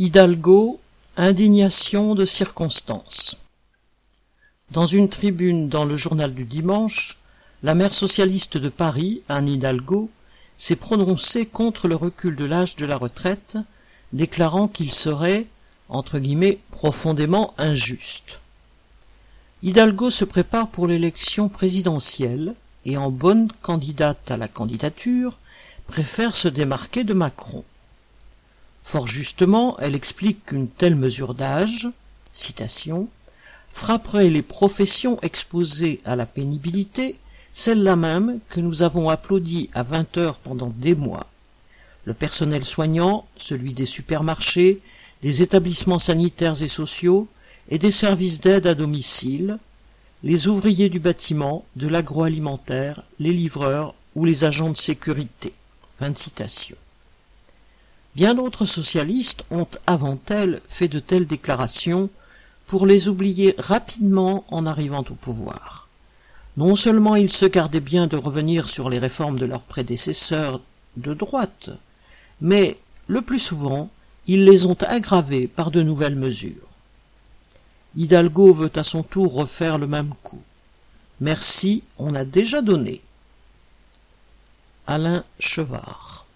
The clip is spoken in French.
Hidalgo, indignation de circonstance. Dans une tribune dans le journal du dimanche, la maire socialiste de Paris, Anne Hidalgo, s'est prononcée contre le recul de l'âge de la retraite, déclarant qu'il serait, entre guillemets, profondément injuste. Hidalgo se prépare pour l'élection présidentielle et en bonne candidate à la candidature, préfère se démarquer de Macron. Fort justement, elle explique qu'une telle mesure d'âge, citation, frapperait les professions exposées à la pénibilité, celles-là même que nous avons applaudies à vingt heures pendant des mois. Le personnel soignant, celui des supermarchés, des établissements sanitaires et sociaux et des services d'aide à domicile, les ouvriers du bâtiment, de l'agroalimentaire, les livreurs ou les agents de sécurité. Bien d'autres socialistes ont avant elle fait de telles déclarations pour les oublier rapidement en arrivant au pouvoir. Non seulement ils se gardaient bien de revenir sur les réformes de leurs prédécesseurs de droite, mais, le plus souvent, ils les ont aggravées par de nouvelles mesures. Hidalgo veut à son tour refaire le même coup. Merci, on a déjà donné. Alain Chevard